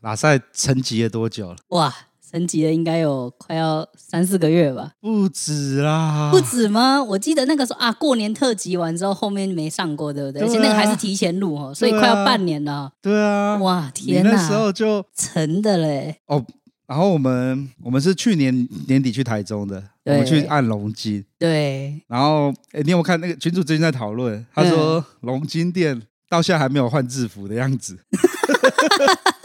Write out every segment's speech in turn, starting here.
马赛升级了多久了？哇，升级了应该有快要三四个月吧？不止啦，不止吗？我记得那个时候啊，过年特辑完之后，后面没上过，对不对？对啊、而且那个还是提前录哦，所以快要半年了。对啊，哇，天哪！那时候就沉的嘞。哦，然后我们我们是去年年底去台中的，我们去按龙筋。对。然后，哎，你有没有看那个群主最近在讨论？他说龙筋店到现在还没有换制服的样子。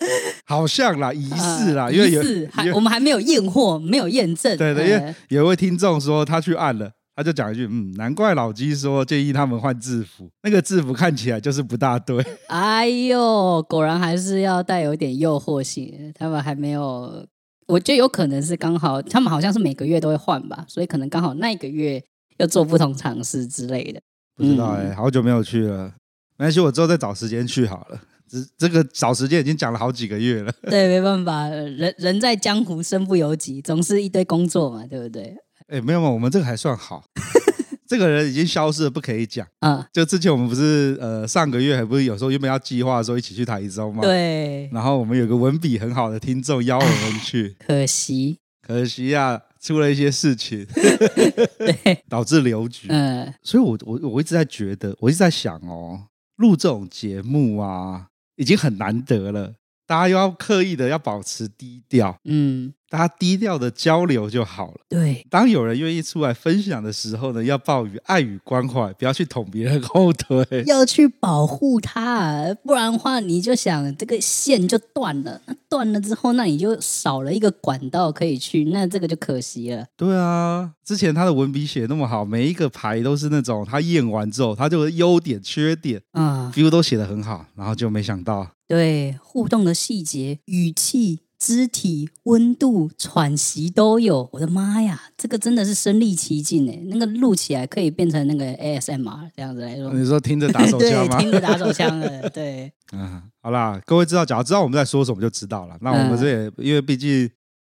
好像啦，疑似啦，呃、因为有还我们还没有验货，没有验证。对对，因为有一位听众说他去按了，他就讲一句：“嗯，难怪老鸡说建议他们换制服，那个制服看起来就是不大对。”哎呦，果然还是要带有一点诱惑性。他们还没有，我觉得有可能是刚好，他们好像是每个月都会换吧，所以可能刚好那一个月要做不同尝试之类的。不知道哎、欸，嗯、好久没有去了，没关系，我之后再找时间去好了。这个找时间已经讲了好几个月了。对，没办法，人人在江湖身不由己，总是一堆工作嘛，对不对？哎，没有嘛，我们这个还算好。这个人已经消失了，不可以讲。啊，就之前我们不是呃上个月还不是有时候原本要计划的时候一起去台中吗？对。然后我们有个文笔很好的听众邀我们 去，可惜，可惜啊，出了一些事情，对，导致留局。嗯，所以我我我一直在觉得，我一直在想哦，录这种节目啊。已经很难得了，大家又要刻意的要保持低调，嗯，大家低调的交流就好了。对，当有人愿意出来分享的时候呢，要抱于爱与关怀，不要去捅别人后腿，要去保护他，不然的话，你就想这个线就断了，断了之后，那你就少了一个管道可以去，那这个就可惜了。对啊，之前他的文笔写那么好，每一个牌都是那种他验完之后，他就优点、缺点啊，view 都写得很好，然后就没想到，对，互动的细节、语气、肢体、温度、喘息都有。我的妈呀，这个真的是身临其境哎，那个录起来可以变成那个 ASMR 这样子来说。你说听着打手枪吗？对，听着打手枪的，对。嗯，好啦，各位知道，假如知道我们在说什么就知道了。那我们这也、嗯、因为毕竟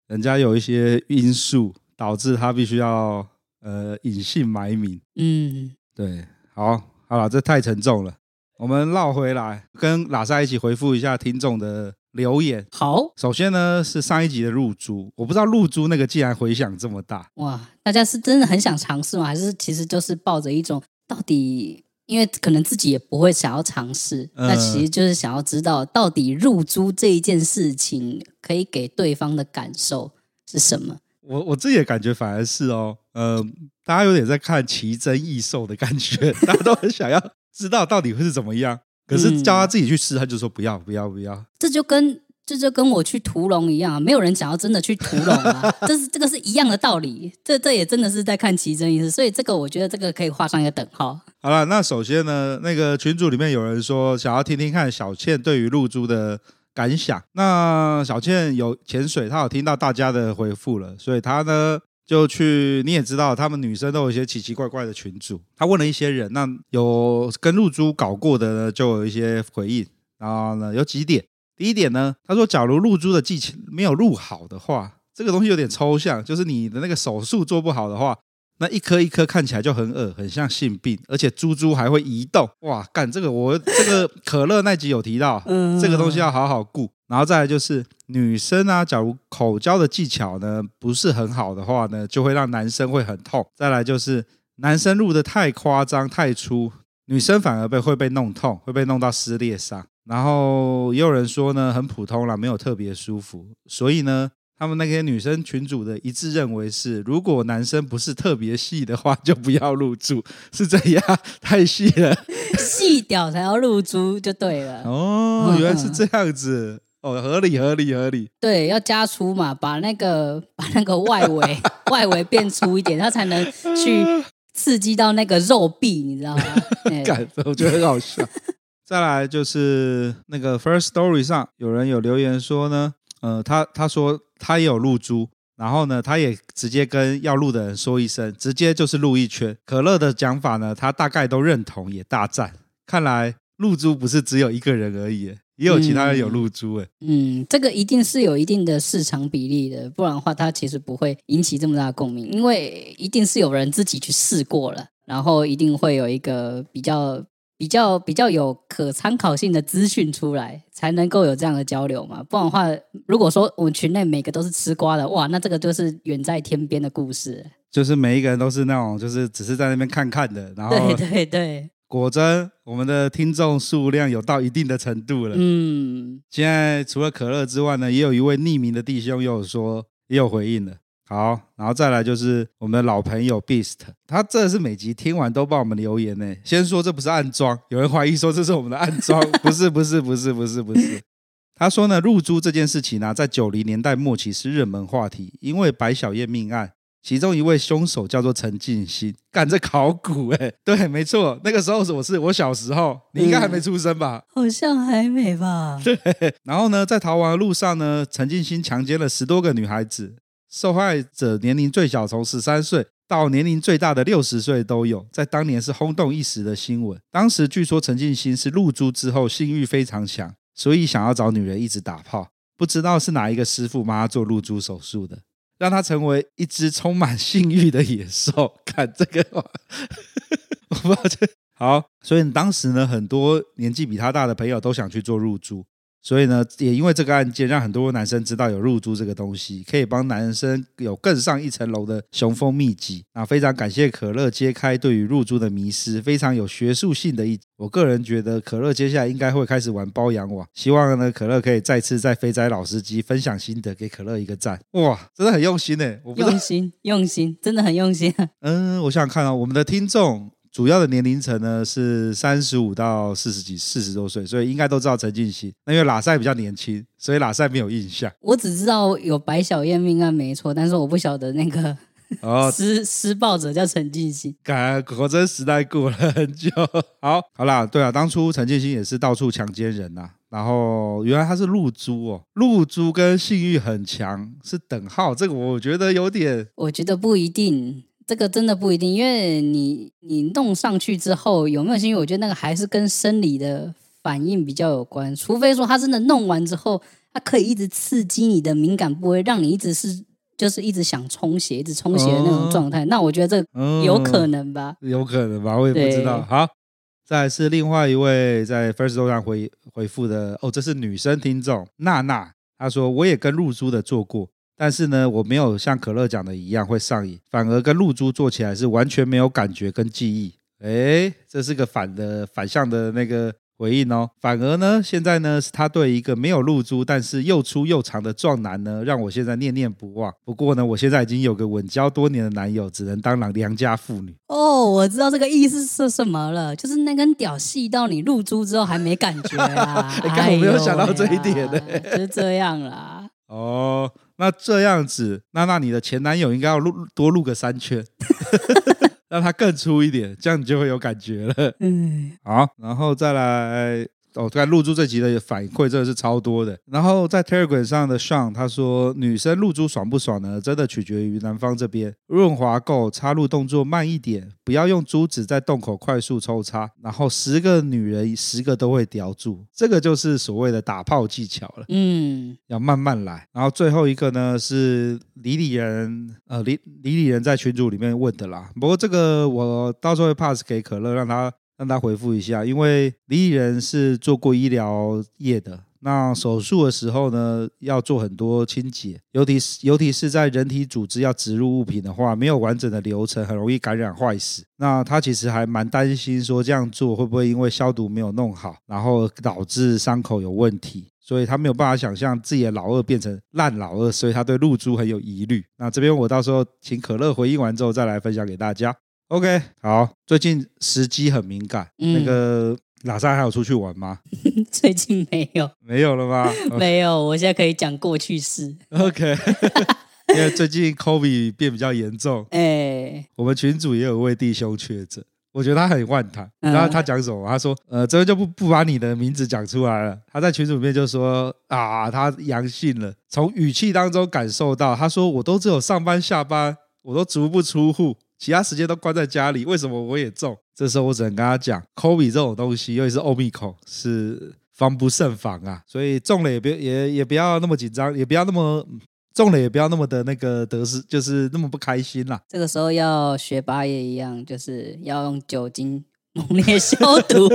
人家有一些因素导致他必须要呃隐姓埋名。嗯，对，好，好了，这太沉重了。我们绕回来，跟喇赛一起回复一下听众的留言。好，首先呢是上一集的入珠，我不知道入珠那个竟然回响这么大。哇，大家是真的很想尝试吗？还是其实就是抱着一种到底，因为可能自己也不会想要尝试，嗯、那其实就是想要知道到底入珠这一件事情可以给对方的感受是什么？我我自己的感觉反而是哦，嗯、呃，大家有点在看奇珍异兽的感觉，大家都很想要。知道到底会是怎么样，可是叫他自己去试，他就说不要不要不要。这就跟这就跟我去屠龙一样，没有人想要真的去屠龙啊，这是这个是一样的道理。这这也真的是在看奇珍异事，所以这个我觉得这个可以画上一个等号。好了，那首先呢，那个群组里面有人说想要听听看小倩对于露珠的感想。那小倩有潜水，她有听到大家的回复了，所以她呢。就去，你也知道，他们女生都有一些奇奇怪怪的群组。他问了一些人，那有跟露珠搞过的呢，就有一些回应。然后呢，有几点。第一点呢，他说，假如露珠的技巧没有录好的话，这个东西有点抽象，就是你的那个手术做不好的话，那一颗一颗看起来就很恶，很像性病，而且珠珠还会移动。哇，干这个我这个可乐那集有提到，这个东西要好好顾。然后再来就是女生啊，假如口交的技巧呢不是很好的话呢，就会让男生会很痛。再来就是男生入的太夸张太粗，女生反而被会被弄痛，会被弄到撕裂伤。然后也有人说呢，很普通啦，没有特别舒服。所以呢，他们那些女生群组的一致认为是，如果男生不是特别细的话，就不要入住，是这样，太细了，细屌才要入住就对了。哦，原来是这样子。哦，合理合理合理。对，要加粗嘛，把那个把那个外围外围变粗一点，它才能去刺激到那个肉壁，你知道吗？感受我觉得很好笑。再来就是那个 First Story 上有人有留言说呢，呃，他他说他也有露珠，然后呢，他也直接跟要录的人说一声，直接就是录一圈。可乐的讲法呢，他大概都认同，也大赞。看来露珠不是只有一个人而已。也有其他人有露珠哎，嗯，这个一定是有一定的市场比例的，不然的话，它其实不会引起这么大的共鸣，因为一定是有人自己去试过了，然后一定会有一个比较比较比较有可参考性的资讯出来，才能够有这样的交流嘛。不然的话，如果说我们群内每个都是吃瓜的，哇，那这个就是远在天边的故事，就是每一个人都是那种，就是只是在那边看看的，然后对对对。果真，我们的听众数量有到一定的程度了。嗯，现在除了可乐之外呢，也有一位匿名的弟兄又有说，也有回应了。好，然后再来就是我们的老朋友 Beast，他这是每集听完都帮我们留言呢。先说这不是暗装，有人怀疑说这是我们的暗装，不是，不是，不是，不是，不是。他说呢，入珠这件事情呢、啊，在九零年代末期是热门话题，因为白小燕命案。其中一位凶手叫做陈进兴，干这考古哎、欸，对，没错，那个时候我是我小时候，你应该还没出生吧？嗯、好像还没吧？对。然后呢，在逃亡的路上呢，陈进兴强奸了十多个女孩子，受害者年龄最小从十三岁到年龄最大的六十岁都有，在当年是轰动一时的新闻。当时据说陈进兴是入珠之后性欲非常强，所以想要找女人一直打炮，不知道是哪一个师傅帮他做入珠手术的。让它成为一只充满性欲的野兽。看这个，我不知道这好。所以当时呢，很多年纪比他大的朋友都想去做入住。所以呢，也因为这个案件，让很多男生知道有入珠这个东西，可以帮男生有更上一层楼的雄风秘籍。那非常感谢可乐揭开对于入珠的迷思，非常有学术性的一。我个人觉得可乐接下来应该会开始玩包养网。希望呢，可乐可以再次在肥仔老司机分享心得，给可乐一个赞。哇，真的很用心呢，我不用心用心，真的很用心。嗯，我想想看啊，我们的听众。主要的年龄层呢是三十五到四十几、四十多岁，所以应该都知道陈进兴。那因为拉塞比较年轻，所以拉塞没有印象。我只知道有白小燕命案没错，但是我不晓得那个哦 施施暴者叫陈进兴。改果真时代过了很久。好，好啦，对啊，当初陈进兴也是到处强奸人呐、啊，然后原来他是露珠哦，露珠跟性欲很强是等号，这个我觉得有点，我觉得不一定。这个真的不一定，因为你你弄上去之后有没有兴趣，我觉得那个还是跟生理的反应比较有关。除非说他真的弄完之后，他可以一直刺激你的敏感部位，让你一直是就是一直想充血，一直充血的那种状态。嗯、那我觉得这有可能吧？有可能吧？我也不知道。好，再来是另外一位在 Firstory 上回回复的哦，这是女生听众娜娜，她说我也跟露珠的做过。但是呢，我没有像可乐讲的一样会上瘾，反而跟露珠做起来是完全没有感觉跟记忆。诶，这是个反的反向的那个回应哦。反而呢，现在呢是他对一个没有露珠但是又粗又长的壮男呢，让我现在念念不忘。不过呢，我现在已经有个稳交多年的男友，只能当良家妇女。哦，我知道这个意思是什么了，就是那根屌细到你露珠之后还没感觉啊。你看我没有想到这一点呢，就是这样啦。哦。那这样子，那那你的前男友应该要录多录个三圈，让他更粗一点，这样你就会有感觉了。嗯，好，然后再来。哦，在入珠这集的反馈真的是超多的。然后在 Telegram 上的 Sean 他说，女生入珠爽不爽呢？真的取决于男方这边，润滑够，插入动作慢一点，不要用珠子在洞口快速抽插，然后十个女人十个都会叼住，这个就是所谓的打炮技巧了。嗯，要慢慢来。然后最后一个呢是李李人，呃李李李人在群组里面问的啦。不过这个我到时候会 pass 给可乐，让他。让他回复一下，因为李李人是做过医疗业的，那手术的时候呢，要做很多清洁，尤其是尤其是在人体组织要植入物品的话，没有完整的流程，很容易感染坏死。那他其实还蛮担心说这样做会不会因为消毒没有弄好，然后导致伤口有问题。所以他没有办法想象自己的老二变成烂老二，所以他对露珠很有疑虑。那这边我到时候请可乐回应完之后再来分享给大家。OK，好，最近时机很敏感，嗯、那个喇萨还有出去玩吗？最近没有，没有了吗？没有，我现在可以讲过去式。OK，因为最近 Kobe 变比较严重，哎、欸，我们群主也有位弟兄确诊。我觉得他很万谈，然后他讲什么？他说：“呃，这边就不不把你的名字讲出来了。”他在群组里面就说：“啊，他阳性了。”从语气当中感受到，他说：“我都只有上班下班，我都足不出户，其他时间都关在家里，为什么我也中？”这时候我只能跟他讲，COVID 这种东西，尤其是欧米孔，是防不胜防啊，所以中了也别也也不要那么紧张，也不要那么。中了也不要那么的那个得失，就是那么不开心啦。这个时候要学八爷一样，就是要用酒精猛烈消毒。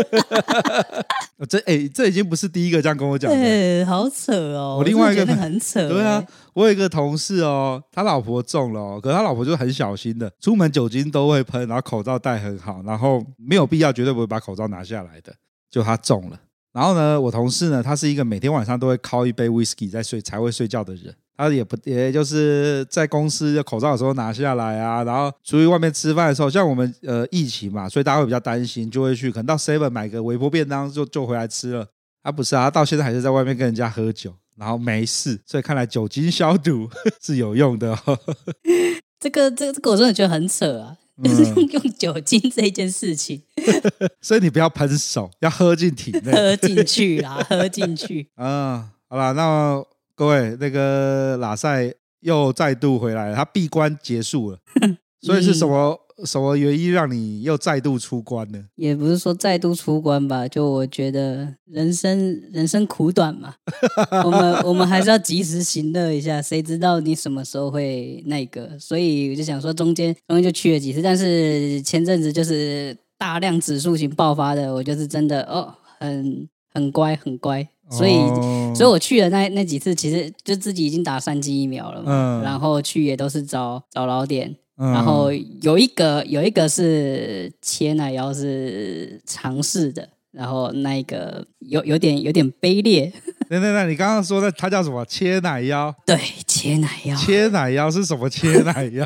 这哎、欸，这已经不是第一个这样跟我讲的。对，好扯哦。我另外一个很扯。对啊，我有一个同事哦，他老婆中了哦，可是他老婆就很小心的，出门酒精都会喷，然后口罩戴很好，然后没有必要绝对不会把口罩拿下来的。就他中了，然后呢，我同事呢，他是一个每天晚上都会靠一杯 whisky 在睡才会睡觉的人。他也不，也就是在公司的口罩的时候拿下来啊，然后出去外面吃饭的时候，像我们呃疫情嘛，所以大家会比较担心，就会去可能到 Seven 买个微波便当就就回来吃了。他不是啊，到现在还是在外面跟人家喝酒，然后没事，所以看来酒精消毒 是有用的哦。这个这个这个我真的觉得很扯啊，就是用用酒精这一件事情。所以你不要喷手，要喝进体内，喝进去啊，喝进去。嗯，好啦，那。各位，那个拉塞又再度回来了，他闭关结束了，所以是什么什么原因让你又再度出关呢？也不是说再度出关吧，就我觉得人生人生苦短嘛，我们我们还是要及时行乐一下，谁知道你什么时候会那个？所以我就想说中间中间就去了几次，但是前阵子就是大量指数型爆发的，我就是真的哦，很很乖很乖。所以，哦、所以我去了那那几次，其实就自己已经打三剂疫苗了嘛。嗯、然后去也都是找找老点，嗯、然后有一个有一个是切奶腰是尝试的，然后那一个有有点有点卑劣。那那那，你刚刚说的它叫什么？切奶腰？对，切奶腰。切奶腰是什么？切奶药？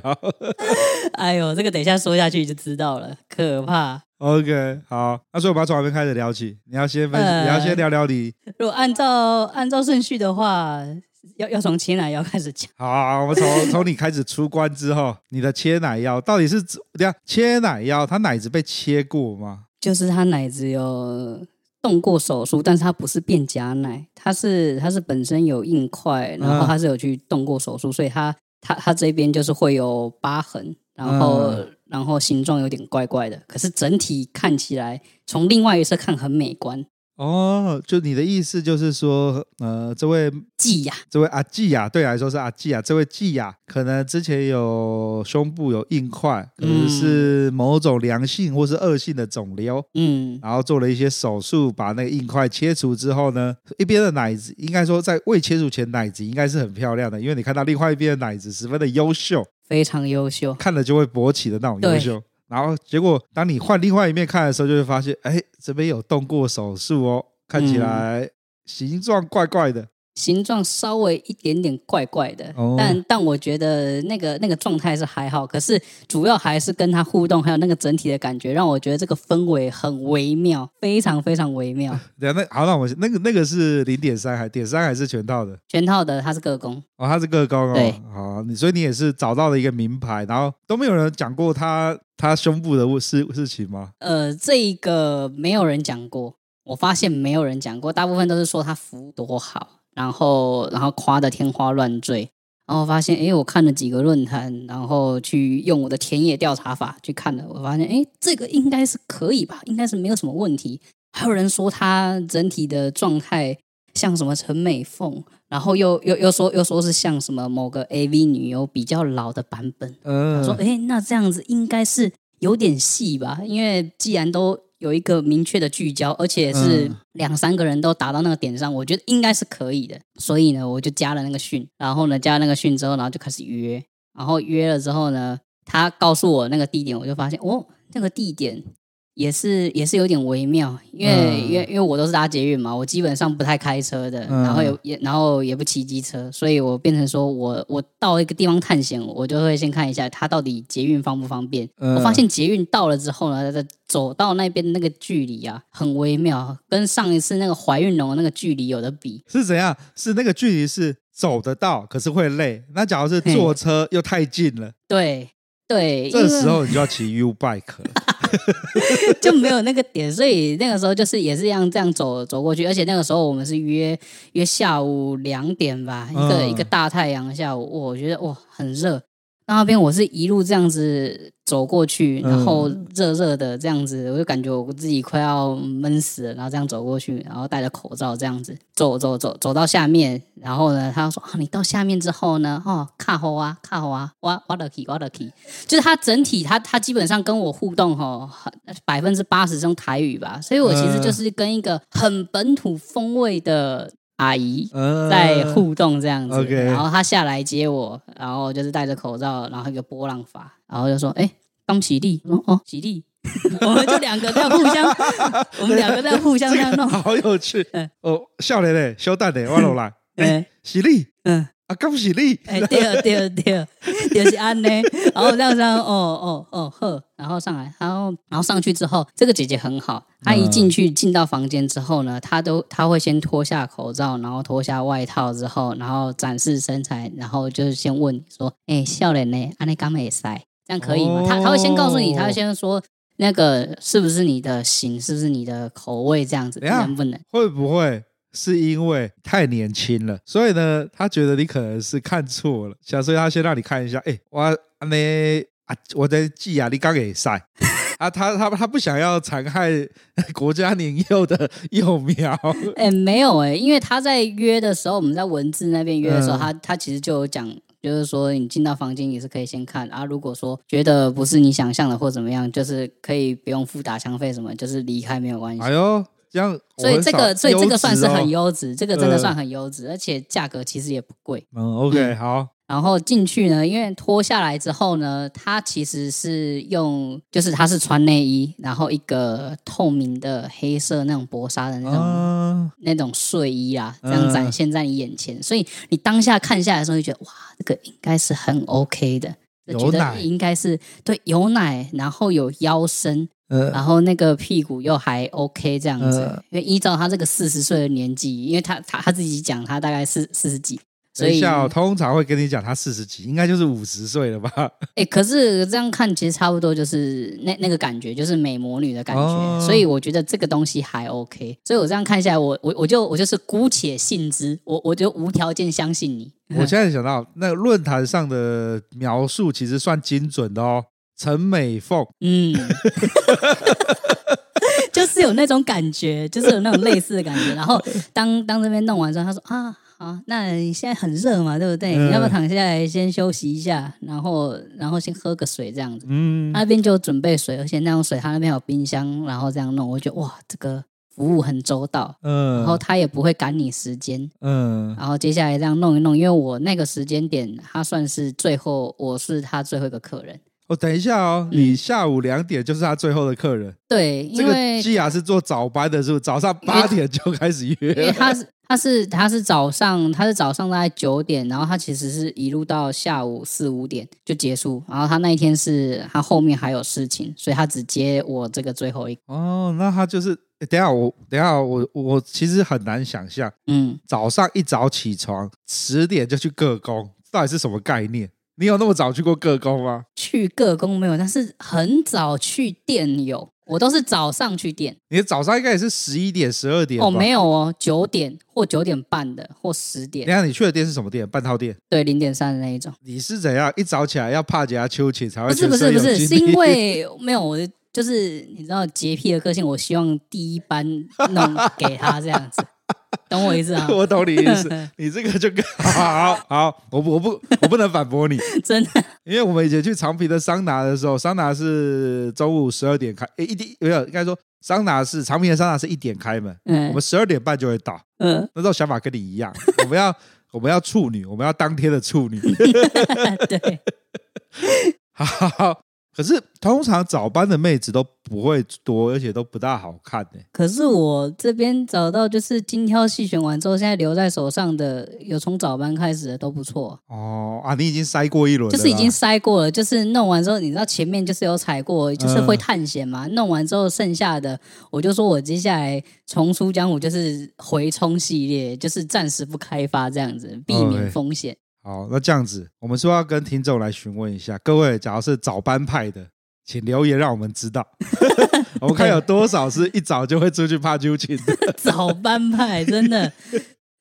哎呦，这个等一下说下去就知道了，可怕。OK，好，那所以我们要从哪边开始聊起？你要先分析，呃、你要先聊聊你。如果按照按照顺序的话，要要从切奶腰开始讲。好，好，我们从 从你开始出关之后，你的切奶腰到底是怎样？切奶腰，他奶子被切过吗？就是他奶子有动过手术，但是他不是变假奶，他是他是本身有硬块，然后他是有去动过手术，嗯、所以他他他这边就是会有疤痕，然后。嗯然后形状有点怪怪的，可是整体看起来，从另外一侧看很美观。哦，就你的意思就是说，呃，这位季亚，这位阿季亚，对来说是阿季亚，这位季亚可能之前有胸部有硬块，可能是某种良性或是恶性的肿瘤，嗯，然后做了一些手术，把那个硬块切除之后呢，一边的奶子应该说在未切除前奶子应该是很漂亮的，因为你看到另外一边的奶子十分的优秀，非常优秀，看了就会勃起的那种优秀。然后结果，当你换另外一面看的时候，就会发现，哎，这边有动过手术哦，看起来形状怪怪的。形状稍微一点点怪怪的，哦、但但我觉得那个那个状态是还好，可是主要还是跟他互动，还有那个整体的感觉，让我觉得这个氛围很微妙，非常非常微妙。对啊，那好，那我那个那个是零点三还点三还是全套的？全套的，它是个工哦，它是个工哦。对，好，你所以你也是找到了一个名牌，然后都没有人讲过他他胸部的事事情吗？呃，这一个没有人讲过，我发现没有人讲过，大部分都是说他服务多好。然后，然后夸的天花乱坠，然后发现，哎，我看了几个论坛，然后去用我的田野调查法去看了，我发现，哎，这个应该是可以吧，应该是没有什么问题。还有人说他整体的状态像什么陈美凤，然后又又又说又说是像什么某个 AV 女优比较老的版本。嗯，说，哎，那这样子应该是有点戏吧？因为既然都。有一个明确的聚焦，而且是两三个人都达到那个点上，我觉得应该是可以的。所以呢，我就加了那个讯，然后呢，加了那个讯之后，然后就开始约，然后约了之后呢，他告诉我那个地点，我就发现哦，那个地点。也是也是有点微妙，因为、嗯、因为因为我都是搭捷运嘛，我基本上不太开车的，嗯、然后也也然后也不骑机车，所以我变成说我我到一个地方探险，我就会先看一下它到底捷运方不方便。嗯、我发现捷运到了之后呢，走到那边的那个距离啊，很微妙，跟上一次那个怀孕龙的那个距离有的比。是怎样？是那个距离是走得到，可是会累。那假如是坐车又太近了，对对，这时候你就要骑 U bike。就没有那个点，所以那个时候就是也是一样这样走走过去，而且那个时候我们是约约下午两点吧，一个、嗯、一个大太阳下午，我觉得哇很热。那边我是一路这样子走过去，然后热热的这样子，我就感觉我自己快要闷死了。然后这样走过去，然后戴着口罩这样子走走走走到下面，然后呢，他说啊，你到下面之后呢，哦，卡好啊，卡好啊，哇哇的 key，哇的 key，就是他整体他他基本上跟我互动哈，百分之八十是用台语吧，所以我其实就是跟一个很本土风味的。阿姨在互动这样子，然后他下来接我，然后就是戴着口罩，然后一个波浪发，然后就说：“哎，刚喜力，哦哦，喜力，我们就两个在互相，我们两个在互相这样弄，好有趣。嗯、哦，笑脸嘞，小蛋嘞，我来来，哎，喜力，嗯。”啊，恭喜你！哎，对对对，就是安呢。然后这样上，哦哦哦呵，然后上来，然后然后上去之后，这个姐姐很好，她一进去进到房间之后呢，她都她会先脱下口罩，然后脱下外套之后，然后展示身材，然后就是先问你说，哎，笑脸呢？安尼刚没塞，这样可以吗？她她会先告诉你，她会先说那个是不是你的型，是不是你的口味这样子，能不能？会不会？是因为太年轻了，所以呢，他觉得你可能是看错了，想所以他先让你看一下。哎，我那啊，我在记啊，你刚给晒啊，他他他不想要残害国家年幼的幼苗。哎，没有哎，因为他在约的时候，我们在文字那边约的时候，嗯、他他其实就有讲，就是说你进到房间也是可以先看啊。如果说觉得不是你想象的或怎么样，就是可以不用付打枪费什么，就是离开没有关系。哎呦。这样，所以这个，所以这个算是很优质，这个真的算很优质，而且价格其实也不贵。嗯，OK，好。然后进去呢，因为脱下来之后呢，它其实是用，就是它是穿内衣，然后一个透明的黑色那种薄纱的那种那种睡衣啊，这样展现在你眼前，所以你当下看下来的时候，就觉得哇，这个应该是很 OK 的，觉得应该是对有奶，然后有腰身。然后那个屁股又还 OK 这样子，呃、因为依照他这个四十岁的年纪，因为他他他自己讲他大概是四十几，所以我通常会跟你讲他四十几，应该就是五十岁了吧？哎，可是这样看其实差不多就是那那个感觉，就是美魔女的感觉，哦、所以我觉得这个东西还 OK，所以我这样看下来，我我我就我就是姑且信之，我我就无条件相信你。我现在想到那个论坛上的描述其实算精准的哦。陈美凤，嗯，就是有那种感觉，就是有那种类似的感觉。然后当 当这边弄完之后，他说啊，好，那你现在很热嘛，对不对？嗯、你要不要躺下来先休息一下？然后然后先喝个水这样子。嗯，那边就准备水，而且那种水他那边有冰箱，然后这样弄，我觉得哇，这个服务很周到。嗯，然后他也不会赶你时间。嗯，然后接下来这样弄一弄，因为我那个时间点，他算是最后，我是他最后一个客人。哦，等一下哦，你下午两点就是他最后的客人。嗯、对，因为基亚是做早班的，是不是？早上八点就开始约。因为他是他是他是早上他是早上大概九点，然后他其实是一路到下午四五点就结束，然后他那一天是他后面还有事情，所以他只接我这个最后一个。哦，那他就是等一下我等一下我我其实很难想象，嗯，早上一早起床十点就去各工，到底是什么概念？你有那么早去过各工吗？去各工没有，但是很早去店有。我都是早上去店。你的早上应该也是十一点、十二点哦？没有哦，九点或九点半的，或十点。等下你去的店是什么店？半套店？对，零点三的那一种。你是怎样一早起来要帕夹秋千才会？不是不是不是，是因为没有我的，就是你知道洁癖的个性，我希望第一班弄给他这样子。懂我意思啊？我懂你意思。你这个就好好，好，我不，我不，我不能反驳你。真的。因为我们以前去长平的桑拿的时候，桑拿是中午十二点开，诶，一点没有，应该说桑拿是长平的桑拿是一点开门，嗯，我们十二点半就会到，嗯，那时候想法跟你一样，我们要我们要处女，我们要当天的处女，对，好，好，好。可是通常早班的妹子都不会多，而且都不大好看呢。可是我这边找到就是精挑细选完之后，现在留在手上的有从早班开始的都不错。哦啊，你已经筛过一轮，就是已经筛过了，就是弄完之后，你知道前面就是有踩过，就是会探险嘛。嗯、弄完之后剩下的，我就说我接下来重出江湖就是回冲系列，就是暂时不开发这样子，避免风险。哦好，那这样子，我们是不是要跟听众来询问一下，各位，假如是早班派的，请留言让我们知道，我们看有多少是一早就会出去怕揪情的。早班派，真的，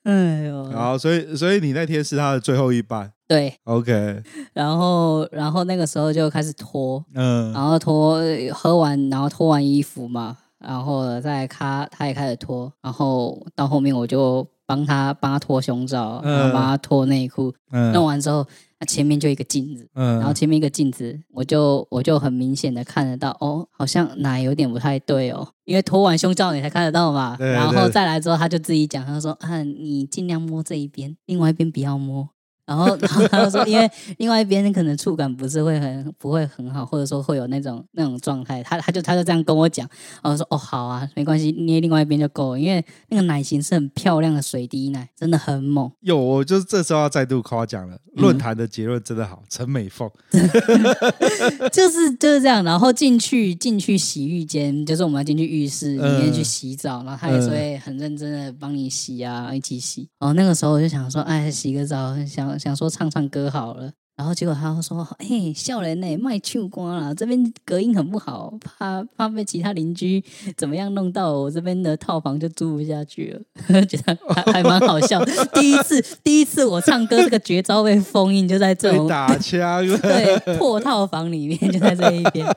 哎呦，好，所以所以你那天是他的最后一班，对，OK，然后然后那个时候就开始脱，嗯，然后脱喝完，然后脱完衣服嘛，然后再他他也开始脱，然后到后面我就。帮他帮他脱胸罩，然后帮他脱内裤，嗯、弄完之后，那前面就一个镜子，嗯、然后前面一个镜子，我就我就很明显的看得到，哦，好像奶有点不太对哦，因为脱完胸罩你才看得到嘛，然后再来之后他就自己讲，他说啊，你尽量摸这一边，另外一边不要摸。然后，然后他就说，因为另外一边可能触感不是会很不会很好，或者说会有那种那种状态，他他就他就这样跟我讲，然后说哦好啊，没关系，捏另外一边就够了，因为那个奶型是很漂亮的水滴奶，真的很猛。有，我就是这时候要再度夸奖了，论坛的结论真的好，陈、嗯、美凤，就是就是这样。然后进去进去洗浴间，就是我们要进去浴室里面去洗澡，嗯、然后他也是会很认真的帮你洗啊，一起洗。然后那个时候我就想说，哎，洗个澡想。想说唱唱歌好了，然后结果他说：“嘿，笑人呢，卖秋瓜了，这边隔音很不好，怕怕被其他邻居怎么样弄到，我这边的套房就租不下去了。”觉得还还蛮好笑。第一次，第一次我唱歌这个绝招被封印，就在这种打枪，对，破套房里面，就在这一边。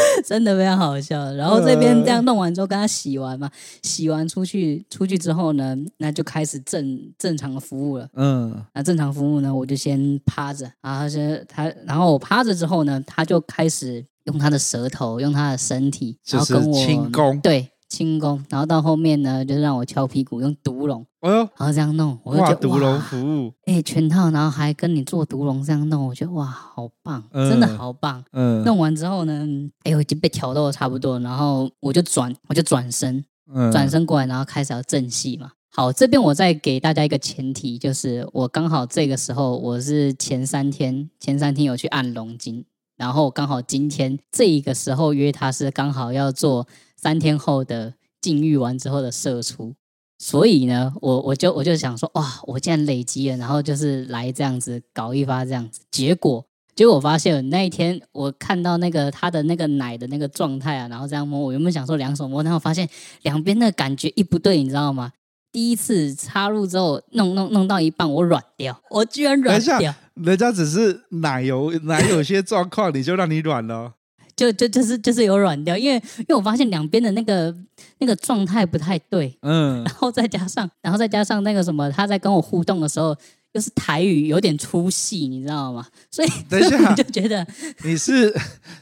真的非常好笑，然后这边这样弄完之后，跟他洗完嘛，洗完出去，出去之后呢，那就开始正正常的服务了。嗯，那正常服务呢，我就先趴着，然后先他，然后我趴着之后呢，他就开始用他的舌头，用他的身体，然后跟我轻功，对。轻功，然后到后面呢，就是让我敲屁股，用毒龙，哎呦，然后这样弄，我就觉得独龙服务，哎，全套，然后还跟你做毒龙这样弄，我觉得哇，好棒，嗯、真的好棒。嗯，弄完之后呢，哎，我已经被调到差不多，然后我就转，我就转身，嗯、转身过来，然后开始要正戏嘛。好，这边我再给大家一个前提，就是我刚好这个时候我是前三天，前三天有去按龙筋，然后刚好今天这个时候约他是刚好要做。三天后的禁欲完之后的射出，所以呢，我我就我就想说，哇，我竟然累积了，然后就是来这样子搞一发这样子，结果结果我发现那一天我看到那个他的那个奶的那个状态啊，然后这样摸，我原本想说两手摸，然后发现两边的感觉一不对，你知道吗？第一次插入之后弄弄弄到一半，我软掉，我居然软掉，人家只是奶油奶有些状况，你就让你软了。就就就是就是有软掉，因为因为我发现两边的那个那个状态不太对，嗯，然后再加上然后再加上那个什么，他在跟我互动的时候，又是台语有点粗细，你知道吗？所以等一下 就觉得你是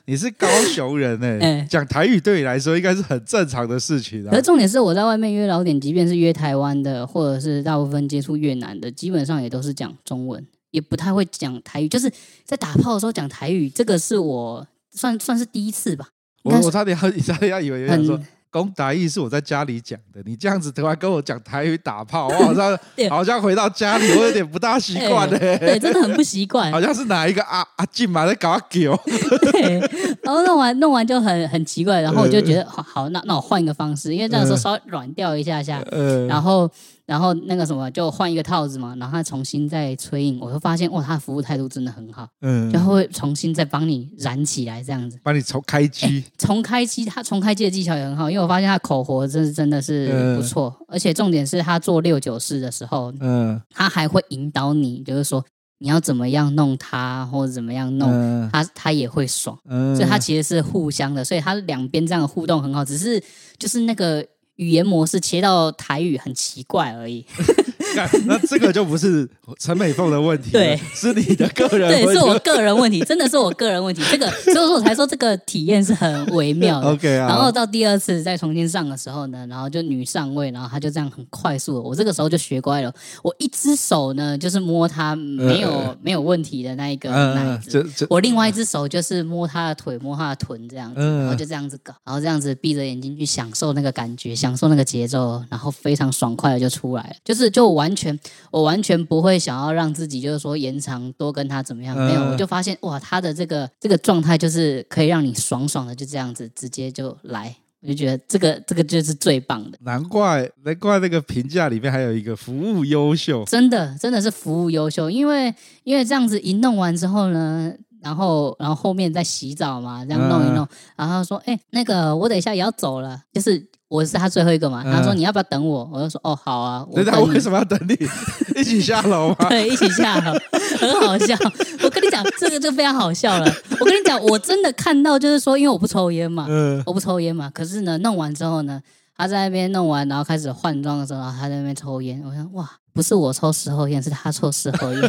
你是高雄人哎、欸，讲、欸、台语对你来说应该是很正常的事情啊。可是重点是我在外面约老点，即便是约台湾的，或者是大部分接触越南的，基本上也都是讲中文，也不太会讲台语。就是在打炮的时候讲台语，这个是我。算算是第一次吧。我我差点要差点要以为有人说讲台语是我在家里讲的，你这样子突然跟我讲台语打炮，我好像 好像回到家里，我有点不大习惯嘞。对，真的很不习惯。好像是哪一个阿阿静嘛在搞阿狗。对，然后弄完弄完就很很奇怪，然后我就觉得好，好，那那我换一个方式，因为这样时候稍微软掉一下下，嗯、然后。然后那个什么，就换一个套子嘛，然后他重新再吹印，我就发现哇，他的服务态度真的很好，嗯，就会重新再帮你燃起来这样子，帮你重开机，重开机，他重开机的技巧也很好，因为我发现他口活真是真的是不错，嗯、而且重点是他做六九式的时候，嗯，他还会引导你，就是说你要怎么样弄他，或者怎么样弄、嗯、他，他也会爽，嗯，所以他其实是互相的，所以他两边这样的互动很好，只是就是那个。语言模式切到台语很奇怪而已，那这个就不是陈美凤的问题，对，是你的个人问题，对，是我个人问题，真的是我个人问题。这个，所以说我才说这个体验是很微妙的。OK 啊。然后到第二次再重新上的时候呢，然后就女上位，然后她就这样很快速的，我这个时候就学乖了。我一只手呢，就是摸她没有、呃、没有问题的那一个奶子，呃、我另外一只手就是摸她的腿，摸她的臀这样子，然后就这样子搞，然后这样子闭着眼睛去享受那个感觉，享受那个节奏，然后非常爽快的就出来了，就是就完全我完全不会想要让自己就是说延长多跟他怎么样，没有，我就发现哇，他的这个这个状态就是可以让你爽爽的就这样子直接就来。我就觉得这个这个就是最棒的，难怪难怪那个评价里面还有一个服务优秀，真的真的是服务优秀，因为因为这样子一弄完之后呢，然后然后后面再洗澡嘛，这样弄一弄，嗯、然后说哎那个我等一下也要走了，就是。我是他最后一个嘛，他说你要不要等我？我就说哦好啊。那他为什么要等你？一起下楼吗？对，一起下楼，很好笑。我跟你讲，这个就非常好笑了。我跟你讲，我真的看到就是说，因为我不抽烟嘛，嗯，我不抽烟嘛。可是呢，弄完之后呢，他在那边弄完，然后开始换装的时候，他在那边抽烟。我想哇，不是我抽事后烟，是他抽事后烟。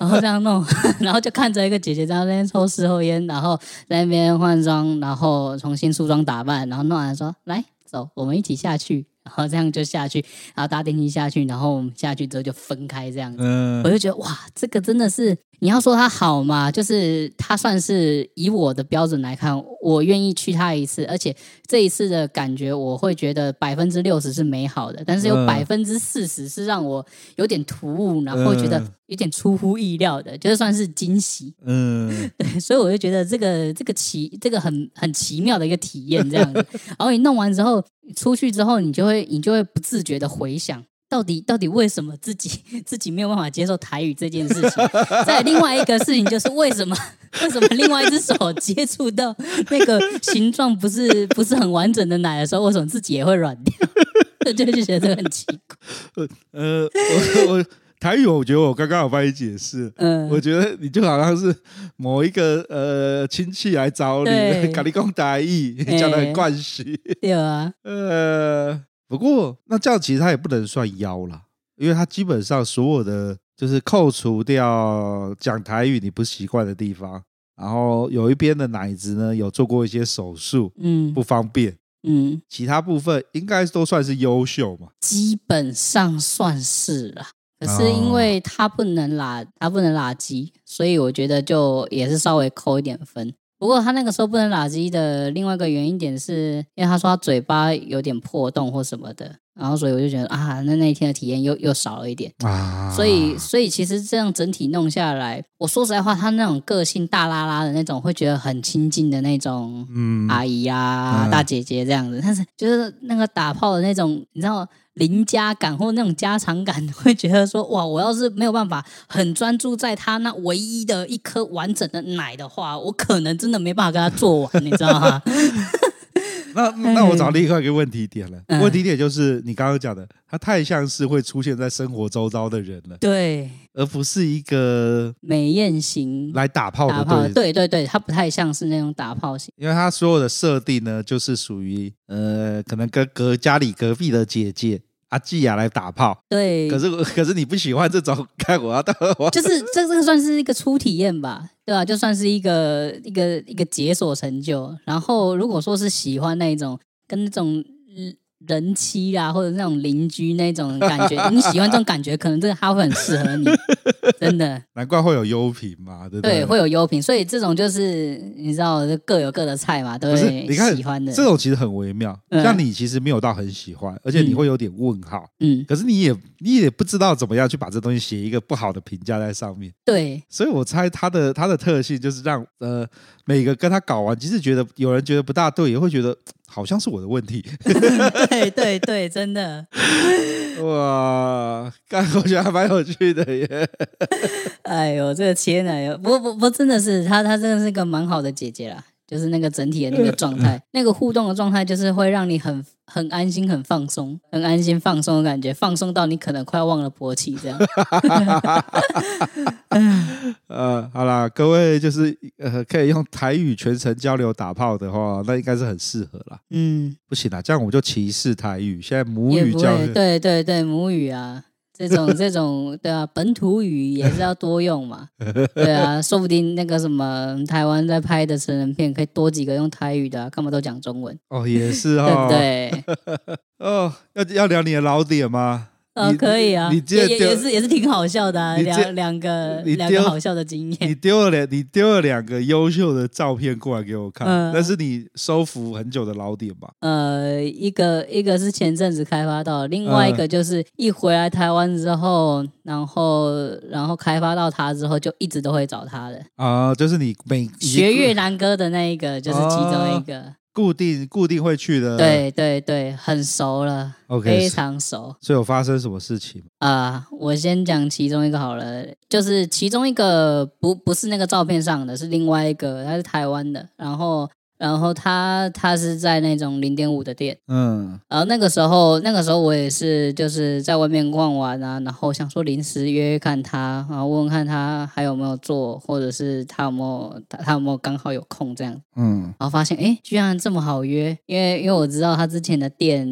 然后这样弄，然后就看着一个姐姐在那边抽事后烟，然后在那边换装，然后重新梳妆打扮，然后弄完说来。走，我们一起下去，然后这样就下去，然后搭电梯下去，然后我们下去之后就分开这样子。嗯，我就觉得哇，这个真的是。你要说它好嘛？就是它算是以我的标准来看，我愿意去它一次，而且这一次的感觉，我会觉得百分之六十是美好的，但是有百分之四十是让我有点突兀，然后觉得有点出乎意料的，就是算是惊喜。嗯，对，所以我就觉得这个这个奇，这个很很奇妙的一个体验这样子。然后你弄完之后出去之后，你就会你就会不自觉的回想。到底到底为什么自己 自己没有办法接受台语这件事情？再另外一个事情就是为什么为什么另外一只手接触到那个形状不是不是很完整的奶的时候，为什么自己也会软掉？就就觉得这个很奇怪。呃，我我台语我觉得我刚刚有帮你解释。嗯，我觉得你就好像是某一个呃亲戚来找你，跟你讲台语，你讲的很惯习。对啊。呃。不过，那这样其实他也不能算妖啦，因为他基本上所有的就是扣除掉讲台语你不习惯的地方，然后有一边的奶子呢有做过一些手术，嗯，不方便，嗯，其他部分应该都算是优秀嘛，基本上算是啦。可是因为他不能拉，他不能拉机，所以我觉得就也是稍微扣一点分。不过他那个时候不能拉机的另外一个原因点是，因为他说他嘴巴有点破洞或什么的，然后所以我就觉得啊，那那一天的体验又又少了一点啊。所以所以其实这样整体弄下来，我说实在话，他那种个性大拉拉的那种，会觉得很亲近的那种阿姨呀、啊、嗯、大姐姐这样子。但是就是那个打炮的那种，你知道。邻家感或那种家常感，会觉得说哇，我要是没有办法很专注在他那唯一的一颗完整的奶的话，我可能真的没办法跟他做完，你知道吗？那那我找另外一个问题点了，嗯、问题点就是你刚刚讲的，他太像是会出现在生活周遭的人了，对，而不是一个美艳型来打炮的，对，对对对，他不太像是那种打炮型，因为他所有的设定呢，就是属于呃，可能跟隔家里隔壁的姐姐。阿季亚来打炮，对，可是 可是你不喜欢这种，看我要到 我就是这这个算是一个初体验吧，对吧、啊？就算是一个一个一个解锁成就。然后如果说是喜欢那种跟那种。人妻啊，或者那种邻居那种感觉，你喜欢这种感觉，可能这个他会很适合你，真的。难怪会有优品嘛，对不对？对，会有优品，所以这种就是你知道，各有各的菜嘛，对不对？你看喜欢的这种其实很微妙，像你其实没有到很喜欢，而且你会有点问号，嗯，可是你也你也不知道怎么样去把这东西写一个不好的评价在上面，对。所以我猜它的它的特性就是让呃每个跟他搞完，即使觉得有人觉得不大对，也会觉得。好像是我的问题，对对对，真的，哇，感觉还蛮有趣的耶。哎呦，这个天哪，不不不，真的是她，她真的是一个蛮好的姐姐啦。就是那个整体的那个状态，那个互动的状态，就是会让你很很安心、很放松、很安心放松的感觉，放松到你可能快要忘了勃起这样。呃，好啦，各位就是呃，可以用台语全程交流打炮的话，那应该是很适合啦。嗯，不行啦，这样我就歧视台语。现在母语教，对对对，母语啊。这种这种对啊，本土语也是要多用嘛。对啊，说不定那个什么台湾在拍的成人片，可以多几个用台语的，啊，干嘛都讲中文？哦，也是哦，对不对？哦，要要聊你的老点吗？呃，可以啊，你也也是也是挺好笑的，啊，两两个两个好笑的经验。你丢了两，你丢了两个优秀的照片过来给我看，那是你收服很久的老点吧？呃，一个一个是前阵子开发到，另外一个就是一回来台湾之后，然后然后开发到他之后，就一直都会找他的啊，就是你每学越南歌的那一个，就是其中一个。固定固定会去的，对对对，很熟了，okay, 非常熟。所以有发生什么事情啊？Uh, 我先讲其中一个好了，就是其中一个不不是那个照片上的，是另外一个，他是台湾的，然后。然后他他是在那种零点五的店，嗯，然后那个时候那个时候我也是就是在外面逛完啊，然后想说临时约约看他，然后问问看他还有没有做，或者是他有没有他他有没有刚好有空这样，嗯，然后发现哎，居然这么好约，因为因为我知道他之前的店。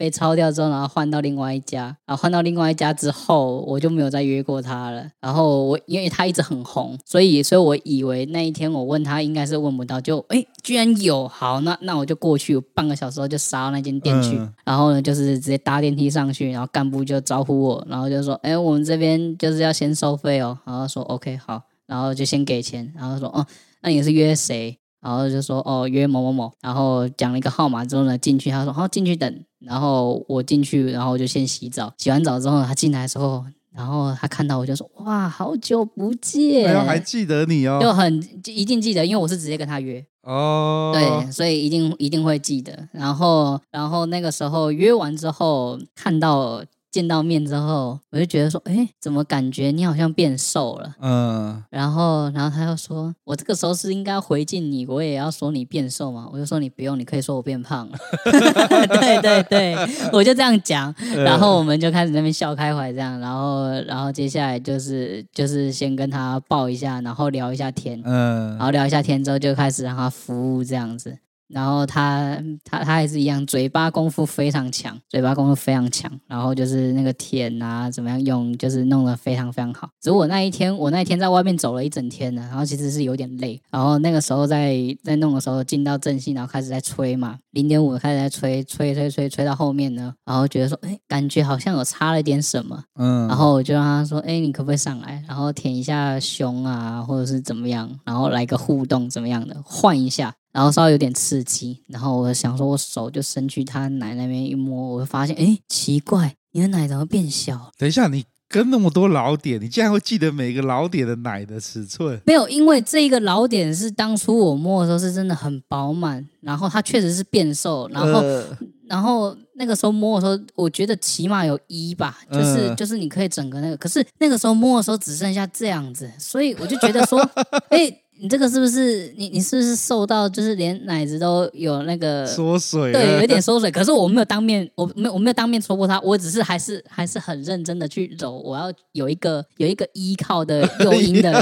被抄掉之后，然后换到另外一家，然后换到另外一家之后，我就没有再约过他了。然后我因为他一直很红，所以所以我以为那一天我问他应该是问不到，就哎居然有，好，那那我就过去，半个小时后就杀到那间店去。嗯、然后呢，就是直接搭电梯上去，然后干部就招呼我，然后就说哎我们这边就是要先收费哦，然后说 OK 好，然后就先给钱，然后说哦那你是约谁？然后就说哦约某某某，然后讲了一个号码之后呢进去，他说好进去等。然后我进去，然后我就先洗澡。洗完澡之后，他进来的时候，然后他看到我就说：“哇，好久不见！”哎呦，还记得你哦，就很一定记得，因为我是直接跟他约哦，对，所以一定一定会记得。然后，然后那个时候约完之后，看到。见到面之后，我就觉得说，哎，怎么感觉你好像变瘦了？嗯，然后，然后他又说，我这个时候是应该回敬你，我也要说你变瘦吗？我就说你不用，你可以说我变胖了。对对对，我就这样讲，然后我们就开始那边笑开怀，这样，然后，然后接下来就是就是先跟他抱一下，然后聊一下天，嗯，然后聊一下天之后就开始让他服务这样子。然后他他他还是一样，嘴巴功夫非常强，嘴巴功夫非常强。然后就是那个舔啊，怎么样用，就是弄得非常非常好。只是我那一天，我那一天在外面走了一整天呢，然后其实是有点累。然后那个时候在在弄的时候，进到正戏，然后开始在吹嘛，零点五开始在吹，吹吹吹吹到后面呢，然后觉得说，哎，感觉好像有差了点什么，嗯，然后我就让他说，哎，你可不可以上来，然后舔一下胸啊，或者是怎么样，然后来个互动怎么样的，换一下。然后稍微有点刺激，然后我想说，我手就伸去他奶那边一摸，我就发现，哎，奇怪，你的奶怎么变小？等一下，你跟那么多老点，你竟然会记得每个老点的奶的尺寸？没有，因为这个老点是当初我摸的时候是真的很饱满，然后它确实是变瘦，然后，呃、然后那个时候摸的时候，我觉得起码有一吧，就是、呃、就是你可以整个那个，可是那个时候摸的时候只剩下这样子，所以我就觉得说，哎。你这个是不是你？你是不是瘦到就是连奶子都有那个缩水？对，有一点缩水。可是我没有当面，我没有我没有当面戳破他，我只是还是还是很认真的去揉。我要有一个有一个依靠的诱因的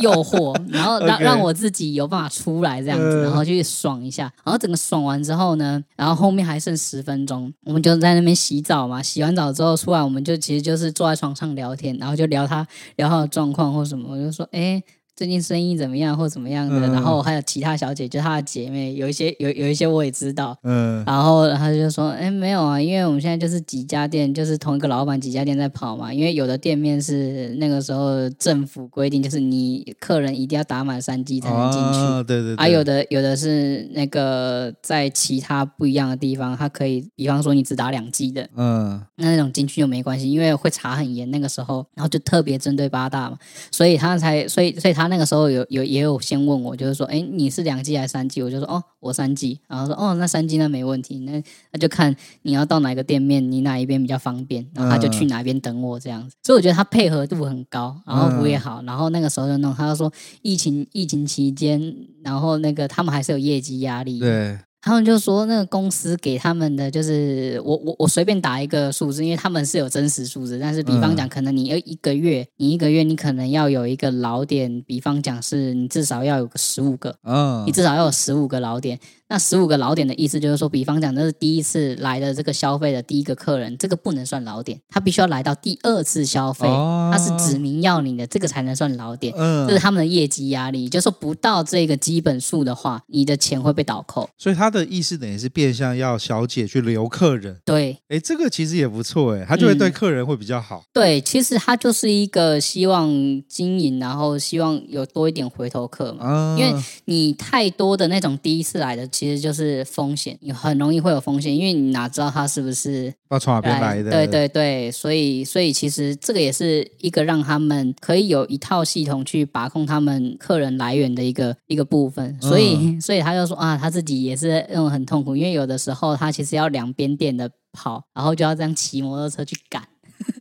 诱惑，然后让让我自己有办法出来这样子，然后去爽一下。然后整个爽完之后呢，然后后面还剩十分钟，我们就在那边洗澡嘛。洗完澡之后出来，我们就其实就是坐在床上聊天，然后就聊他聊他的状况或什么。我就说，哎。最近生意怎么样，或怎么样的？嗯、然后还有其他小姐，就她的姐妹，有一些有有一些我也知道。嗯，然后她就说：“哎，没有啊，因为我们现在就是几家店，就是同一个老板几家店在跑嘛。因为有的店面是那个时候政府规定，就是你客人一定要打满三 G 才能进去。哦、对对对。啊，有的有的是那个在其他不一样的地方，他可以，比方说你只打两 G 的，嗯，那那种进去就没关系，因为会查很严。那个时候，然后就特别针对八大嘛，所以他才，所以所以他。那个时候有有也有先问我，就是说，哎，你是两 G 还是三 G？？我就说，哦，我三 G。然后说，哦，那三 G 那没问题，那那就看你要到哪个店面，你哪一边比较方便，然后他就去哪边等我这样子。所以我觉得他配合度很高，然后服务也好。然后那个时候就弄，他就说疫情疫情期间，然后那个他们还是有业绩压力。对。他们就说，那个公司给他们的就是我我我随便打一个数字，因为他们是有真实数字，但是比方讲，可能你要一个月，你一个月你可能要有一个老点，比方讲是你至少要有个十五个，嗯，你至少要有十五个老点。那十五个老点的意思就是说，比方讲，这是第一次来的这个消费的第一个客人，这个不能算老点，他必须要来到第二次消费，哦、他是指名要你的，这个才能算老点。嗯，这是他们的业绩压力，就是说不到这个基本数的话，你的钱会被倒扣。所以他的意思等于是变相要小姐去留客人。对，哎，这个其实也不错，哎，他就会对客人会比较好。嗯、对，其实他就是一个希望经营，然后希望有多一点回头客嘛。嗯、因为你太多的那种第一次来的，其实就是风险，你很容易会有风险，因为你哪知道他是不是要从哪边来的？对对对，所以所以其实这个也是一个让他们可以有一套系统去把控他们客人来源的一个一个部分。所以、嗯、所以他就说啊，他自己也是那种很痛苦，因为有的时候他其实要两边店的跑，然后就要这样骑摩托车去赶。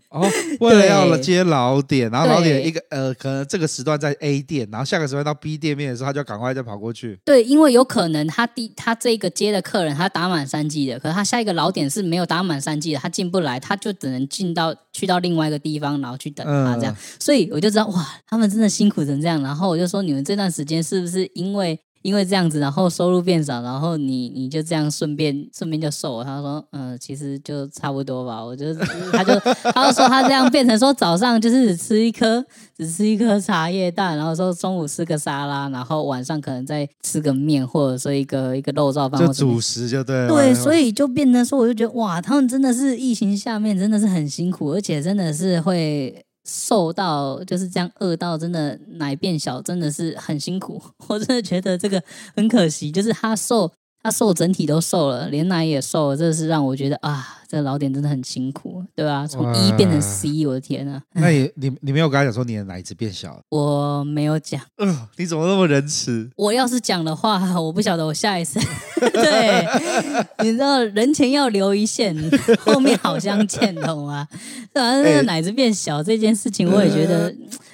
哦，为了要接老点，然后老点一个呃，可能这个时段在 A 店，然后下个时段到 B 店面的时候，他就要赶快再跑过去。对，因为有可能他第他这个接的客人他打满三 G 的，可是他下一个老点是没有打满三 G 的，他进不来，他就只能进到去到另外一个地方，然后去等他这样。嗯、所以我就知道哇，他们真的辛苦成这样。然后我就说，你们这段时间是不是因为？因为这样子，然后收入变少，然后你你就这样顺便顺便就瘦了。他说，嗯，其实就差不多吧。我就他就 他就说他这样变成说早上就是只吃一颗只吃一颗茶叶蛋，然后说中午吃个沙拉，然后晚上可能再吃个面，或者说一个一个肉燥饭，就主食就对了。对，所以就变成说，我就觉得哇，他们真的是疫情下面真的是很辛苦，而且真的是会。瘦到就是这样，饿到真的奶变小，真的是很辛苦。我真的觉得这个很可惜，就是他瘦，他瘦整体都瘦了，连奶也瘦了，这是让我觉得啊。这个老点真的很辛苦，对吧？从一变成十一我的天呐！那你你你没有跟他讲说你的奶子变小了？我没有讲。嗯、呃，你怎么那么仁慈？我要是讲的话，我不晓得我下一次。对，你知道人前要留一线，后面好相见，懂吗？反正那个奶子变小、欸、这件事情，我也觉得，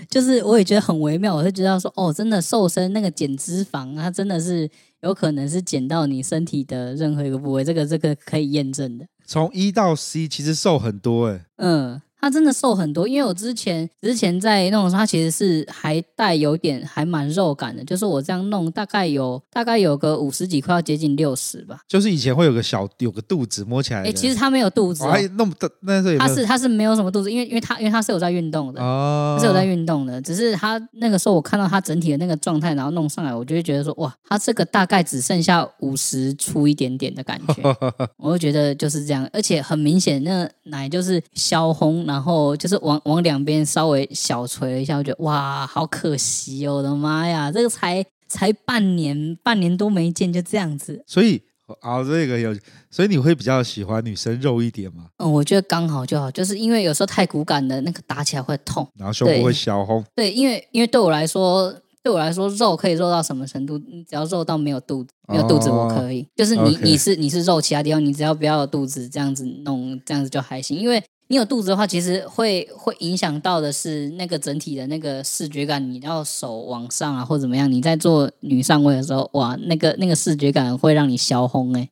就是我也觉得很微妙。我会觉得说，哦，真的瘦身那个减脂肪，它真的是有可能是减到你身体的任何一个部位，这个这个可以验证的。从一到 C 其实瘦很多哎、嗯。他真的瘦很多，因为我之前之前在弄的时候，他其实是还带有点还蛮肉感的，就是我这样弄大概有大概有个五十几块，要接近六十吧。就是以前会有个小有个肚子摸起来，哎，其实他没有肚子、弄的那时候他是他是没有什么肚子，因为因为他因为他是有在运动的，哦，他是有在运动的，只是他那个时候我看到他整体的那个状态，然后弄上来，我就会觉得说哇，他这个大概只剩下五十出一点点的感觉，我就觉得就是这样，而且很明显那个奶就是消红，然后就是往往两边稍微小捶了一下，我觉得哇，好可惜哦！我的妈呀，这个才才半年，半年都没见，就这样子。所以啊，这个有，所以你会比较喜欢女生肉一点吗？嗯，我觉得刚好就好，就是因为有时候太骨感的那个打起来会痛，然后胸部会小红。对，因为因为对我来说。对我来说，肉可以肉到什么程度？你只要肉到没有肚子，没有肚子我可以。哦、就是你.你是你是肉，其他地方你只要不要有肚子，这样子弄这样子就还行。因为你有肚子的话，其实会会影响到的是那个整体的那个视觉感。你要手往上啊，或怎么样？你在做女上位的时候，哇，那个那个视觉感会让你消红哎，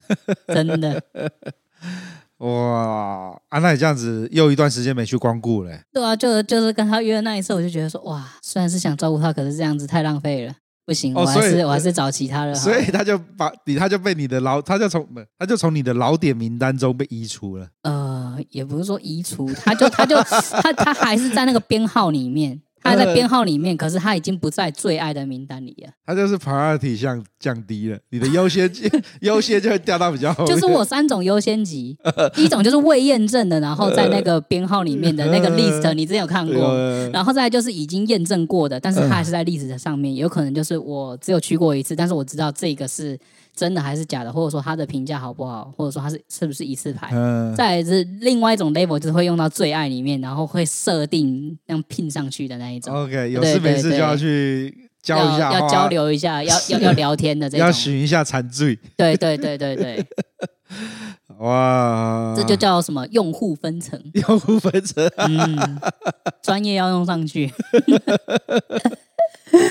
真的。哇啊！那你这样子又一段时间没去光顾了。对啊，就就是跟他约的那一次，我就觉得说，哇，虽然是想照顾他，可是这样子太浪费了，不行，我还是我还是找其他的。所以他就把你，他就被你的老，他就从他就从你的老点名单中被移除了。呃，也不是说移除，他就他就 他他还是在那个编号里面。他在编号里面，可是他已经不在最爱的名单里了。他就是 priority 项降低了，你的优先级 优先就会掉到比较后面。就是我三种优先级，第 一种就是未验证的，然后在那个编号里面的 那个 list，你之前有看过。然后再来就是已经验证过的，但是他还是在 list 上面，有可能就是我只有去过一次，但是我知道这个是。真的还是假的，或者说他的评价好不好，或者说他是是不是一次牌？嗯，再来是另外一种 level，就是会用到最爱里面，然后会设定这样拼上去的那一种。OK，有事没事就要去交一下，要交流一下，要 要要聊天的这种。要寻一下残罪。对对对对对。哇，这就叫什么用户分层？用户分层，嗯，专业要用上去。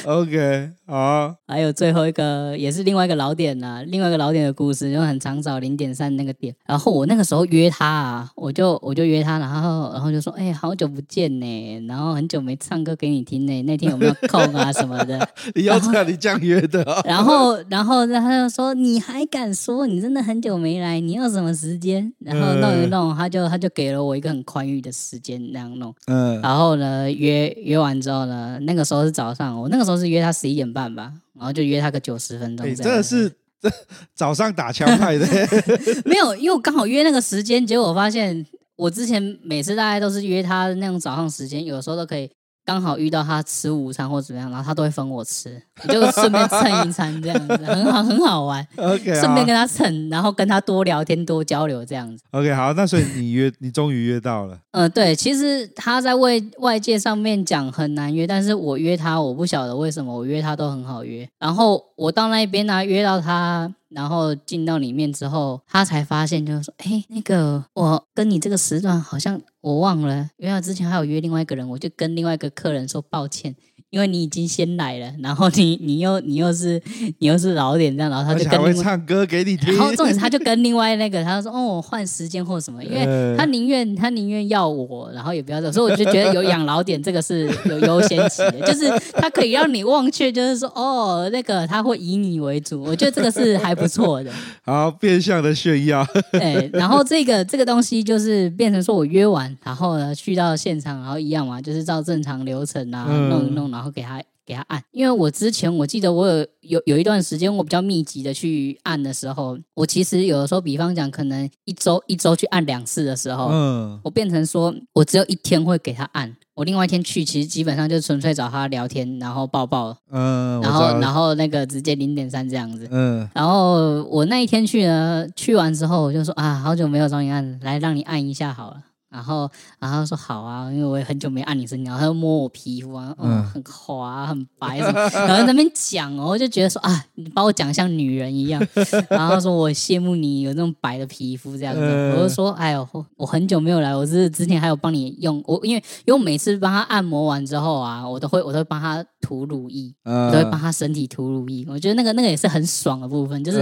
OK，好，还有最后一个也是另外一个老点呐、啊，另外一个老点的故事，因为很常找零点三那个点。然后我那个时候约他啊，我就我就约他，然后然后就说，哎、欸，好久不见呢，然后很久没唱歌给你听呢，那天有没有空啊什么的？你要这样，你这样约的、哦然。然后然后他就说，你还敢说你真的很久没来？你要什么时间？然后弄一弄，他就他就给了我一个很宽裕的时间那样弄。嗯，然后呢约约完之后呢，那个时候是早上，我那个时候是约他十一点半吧，然后就约他个九十分钟。欸、真的是这 早上打枪派的，没有，因为我刚好约那个时间，结果我发现我之前每次大概都是约他那种早上时间，有时候都可以。刚好遇到他吃午餐或怎么样，然后他都会分我吃，就顺便蹭一餐这样子，很好很好玩。OK，顺便跟他蹭，然后跟他多聊天多交流这样子。OK，好，那所以你约你终于约到了。嗯、呃，对，其实他在外外界上面讲很难约，但是我约他，我不晓得为什么我约他都很好约。然后我到那边呢、啊，约到他。然后进到里面之后，他才发现，就是说，哎，那个我跟你这个时段好像我忘了，因为之前还有约另外一个人，我就跟另外一个客人说抱歉。因为你已经先来了，然后你 你又你又是你又是老点这样，然后他就跟会唱歌给你听，然后重点是他就跟另外那个他说哦，我换时间或什么，因为 他宁愿他宁愿要我，然后也不要走，所以我就觉得有养老点这个是有优先级的，就是他可以让你忘却，就是说哦那个他会以你为主，我觉得这个是还不错的。好，变相的炫耀。对，然后这个这个东西就是变成说我约完，然后呢去到现场，然后一样嘛，就是照正常流程啊弄一弄，然后。然后给他给他按，因为我之前我记得我有有有一段时间我比较密集的去按的时候，我其实有的时候，比方讲可能一周一周去按两次的时候，嗯，我变成说我只有一天会给他按，我另外一天去其实基本上就纯粹找他聊天，然后抱抱，嗯，然后然后那个直接零点三这样子，嗯，然后我那一天去呢，去完之后我就说啊，好久没有找你按，来让你按一下好了。然后，然后他说好啊，因为我也很久没按你身体，然后他就摸我皮肤啊，嗯，很滑，很白什么，然后在那边讲哦，我就觉得说啊，你把我讲像女人一样，然后说我羡慕你有那种白的皮肤这样子，嗯、我就说哎呦，我很久没有来，我是之前还有帮你用我，因为因为我每次帮他按摩完之后啊，我都会我都会帮他涂乳液，嗯、我都会帮他身体涂乳液，我觉得那个那个也是很爽的部分，就是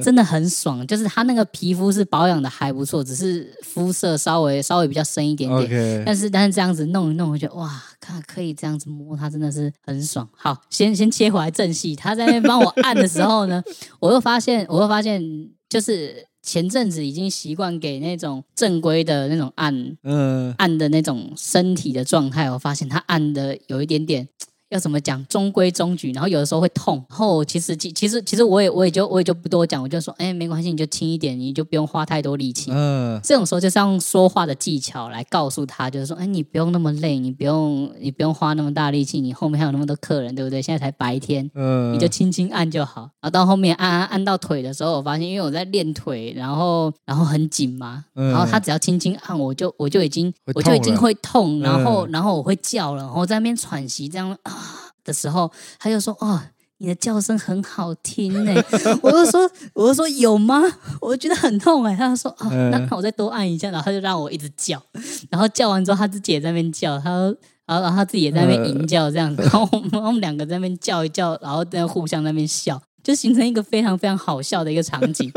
真的很爽，就是他那个皮肤是保养的还不错，只是肤色稍微稍微。比较深一点点.但是但是这样子弄一弄，我觉得哇，看可以这样子摸它，真的是很爽。好，先先切回来正戏，他在那边帮我按的时候呢，我又发现，我又发现，就是前阵子已经习惯给那种正规的那种按，嗯，按的那种身体的状态，我发现他按的有一点点。要怎么讲？中规中矩，然后有的时候会痛。然后其实其其实其实我也我也就我也就不多讲，我就说，哎，没关系，你就轻一点，你就不用花太多力气。嗯，这种时候就是用说话的技巧来告诉他，就是说，哎，你不用那么累，你不用你不用花那么大力气，你后面还有那么多客人，对不对？现在才白天，嗯，你就轻轻按就好。然后到后面按按按到腿的时候，我发现，因为我在练腿，然后然后很紧嘛，然后他只要轻轻按，我就我就已经我就已经会痛，然后然后我会叫了，然后在那边喘息，这样啊。的时候，他就说：“哦，你的叫声很好听呢。”我就说：“我就说有吗？我觉得很痛哎。”他就说：“哦，那我再多按一下。”然后他就让我一直叫，然后叫完之后，他自己也在那边叫，他说，然后然后他自己也在那边吟叫这样子，然后我们我们两个在那边叫一叫，然后在互相在那边笑，就形成一个非常非常好笑的一个场景。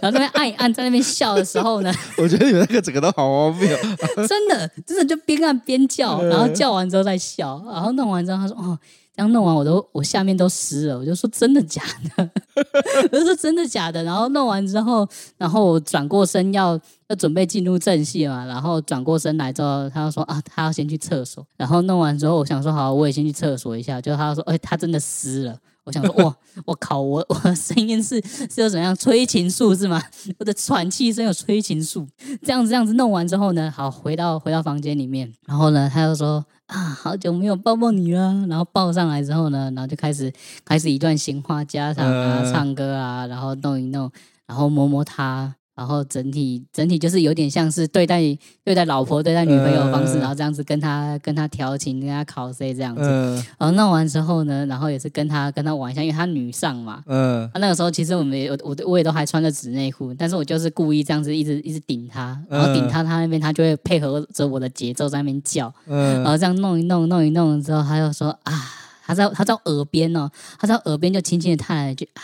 然后在那边按一按，在那边笑的时候呢，我觉得你们那个整个都好荒谬，真的真的就边按边叫，然后叫完之后再笑，然后弄完之后他说：“哦。”刚弄完，我都我下面都湿了，我就说真的假的？我就说真的假的？然后弄完之后，然后我转过身要要准备进入正戏嘛，然后转过身来之后，他就说啊，他要先去厕所。然后弄完之后，我想说好，我也先去厕所一下。就他说，哎，他真的湿了。我想说，哇，我靠，我我声音是是有怎样催情术是吗？我的喘气声有催情术。这样子这样子弄完之后呢，好，回到回到房间里面，然后呢，他就说。啊，好久没有抱抱你了。然后抱上来之后呢，然后就开始开始一段闲话家常啊，呃、唱歌啊，然后弄一弄，然后摸摸他。然后整体整体就是有点像是对待对待老婆对待女朋友的方式，呃、然后这样子跟他跟他调情跟他考 C 这样子，呃、然后弄完之后呢，然后也是跟他跟他玩一下，因为他女上嘛，嗯、呃，他那个时候其实我们也我我我也都还穿着纸内裤，但是我就是故意这样子一直一直顶他，然后顶他他那边他就会配合着我的节奏在那边叫，嗯、呃，然后这样弄一弄弄一弄之后，他就说啊。他在他在耳边哦，他在耳边就轻轻的叹了一句啊，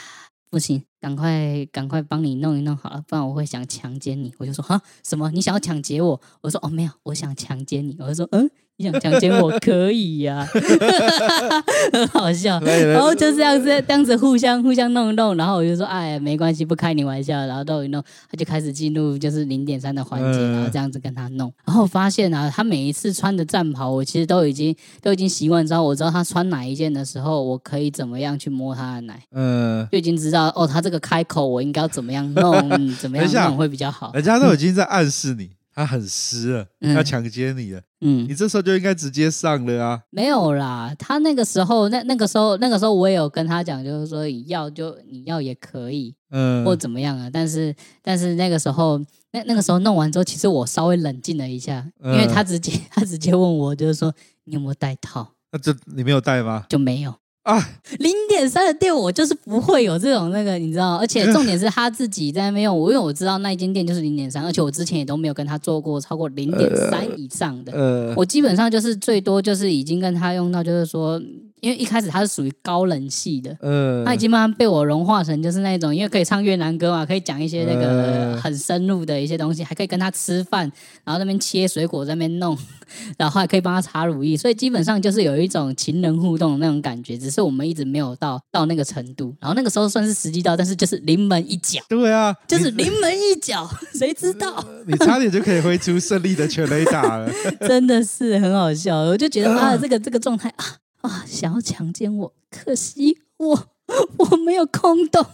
不行，赶快赶快帮你弄一弄好了，不然我会想强奸你。我就说哈什么？你想要抢劫我？我说哦没有，我想强奸你。我就说嗯。你想强奸我可以呀、啊，很好笑。然后就这样子，这样子互相互相弄一弄，然后我就说，哎，没关系，不开你玩笑。然后弄一弄，他就开始进入就是零点三的环节，然后这样子跟他弄。然后发现啊，他每一次穿的战袍，我其实都已经都已经习惯知道，我知道他穿哪一件的时候，我可以怎么样去摸他的奶，嗯，就已经知道哦，他这个开口我应该要怎么样弄，怎么样 弄会比较好。人家都已经在暗示你。他很湿了，要强奸你了。嗯，你这时候就应该直接上了啊。没有啦，他那个时候，那那个时候，那个时候我也有跟他讲，就是说你要就你要也可以，嗯，或怎么样啊。但是但是那个时候，那那个时候弄完之后，其实我稍微冷静了一下，因为他直接 他直接问我，就是说你有没有戴套？那这你没有戴吗？就没有。啊，零点三的店我就是不会有这种那个，你知道，而且 重点是他自己在那边用，我因为我知道那一间店就是零点三，而且我之前也都没有跟他做过超过零点三以上的，呃，我基本上就是最多就是已经跟他用到，就是说。因为一开始他是属于高冷系的，嗯，他已经慢慢被我融化成就是那种，因为可以唱越南歌嘛，可以讲一些那个很深入的一些东西，还可以跟他吃饭，然后那边切水果在那边弄，然后还可以帮他擦乳液，所以基本上就是有一种情人互动的那种感觉，只是我们一直没有到到那个程度。然后那个时候算是时机到，但是就是临门一脚，对啊，就是临门一脚，谁知道？你差点就可以挥出胜利的全垒打了，真的是很好笑，我就觉得他的 这个这个状态啊。啊！想要强奸我，可惜我 我没有空洞，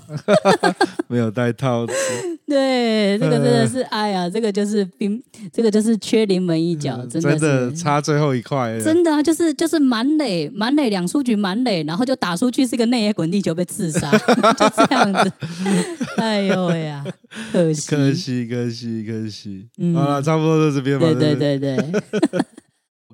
没有戴套子。对，这个真的是哎呀，这个就是冰，这个就是缺临门一脚，真的真的差最后一块。真的啊，就是就是满垒满垒两出局满垒，然后就打出去是个内野滚地球被刺杀，就这样子。哎呦喂呀，可惜可惜可惜可惜。嗯、好了，差不多就这边吧。对对对对。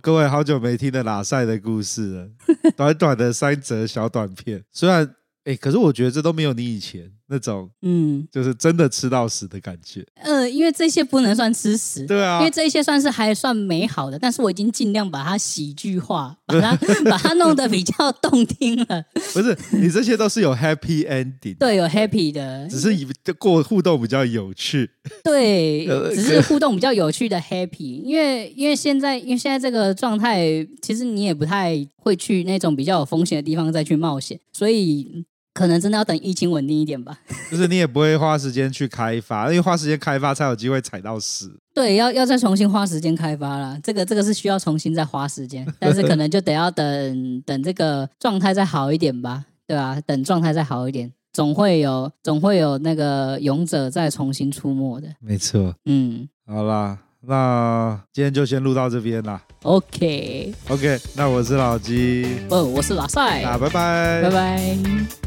各位好久没听的拉塞的故事了，短短的三则小短片，虽然。哎，可是我觉得这都没有你以前那种，嗯，就是真的吃到屎的感觉。呃，因为这些不能算吃屎，对啊，因为这些算是还算美好的，但是我已经尽量把它喜剧化，把它 把它弄得比较动听了。不是，你这些都是有 happy ending，对，有 happy 的，只是以过互动比较有趣，对，只是互动比较有趣的 happy。因为因为现在因为现在这个状态，其实你也不太会去那种比较有风险的地方再去冒险，所以。可能真的要等疫情稳定一点吧。就是你也不会花时间去开发，因为花时间开发才有机会踩到屎。对，要要再重新花时间开发了。这个这个是需要重新再花时间，但是可能就得要等等这个状态再好一点吧，对吧、啊？等状态再好一点，总会有总会有那个勇者再重新出没的。没错，嗯，好啦，那今天就先录到这边啦。OK，OK，okay, 那我是老鸡，哦，我是老赛，那拜拜，拜拜。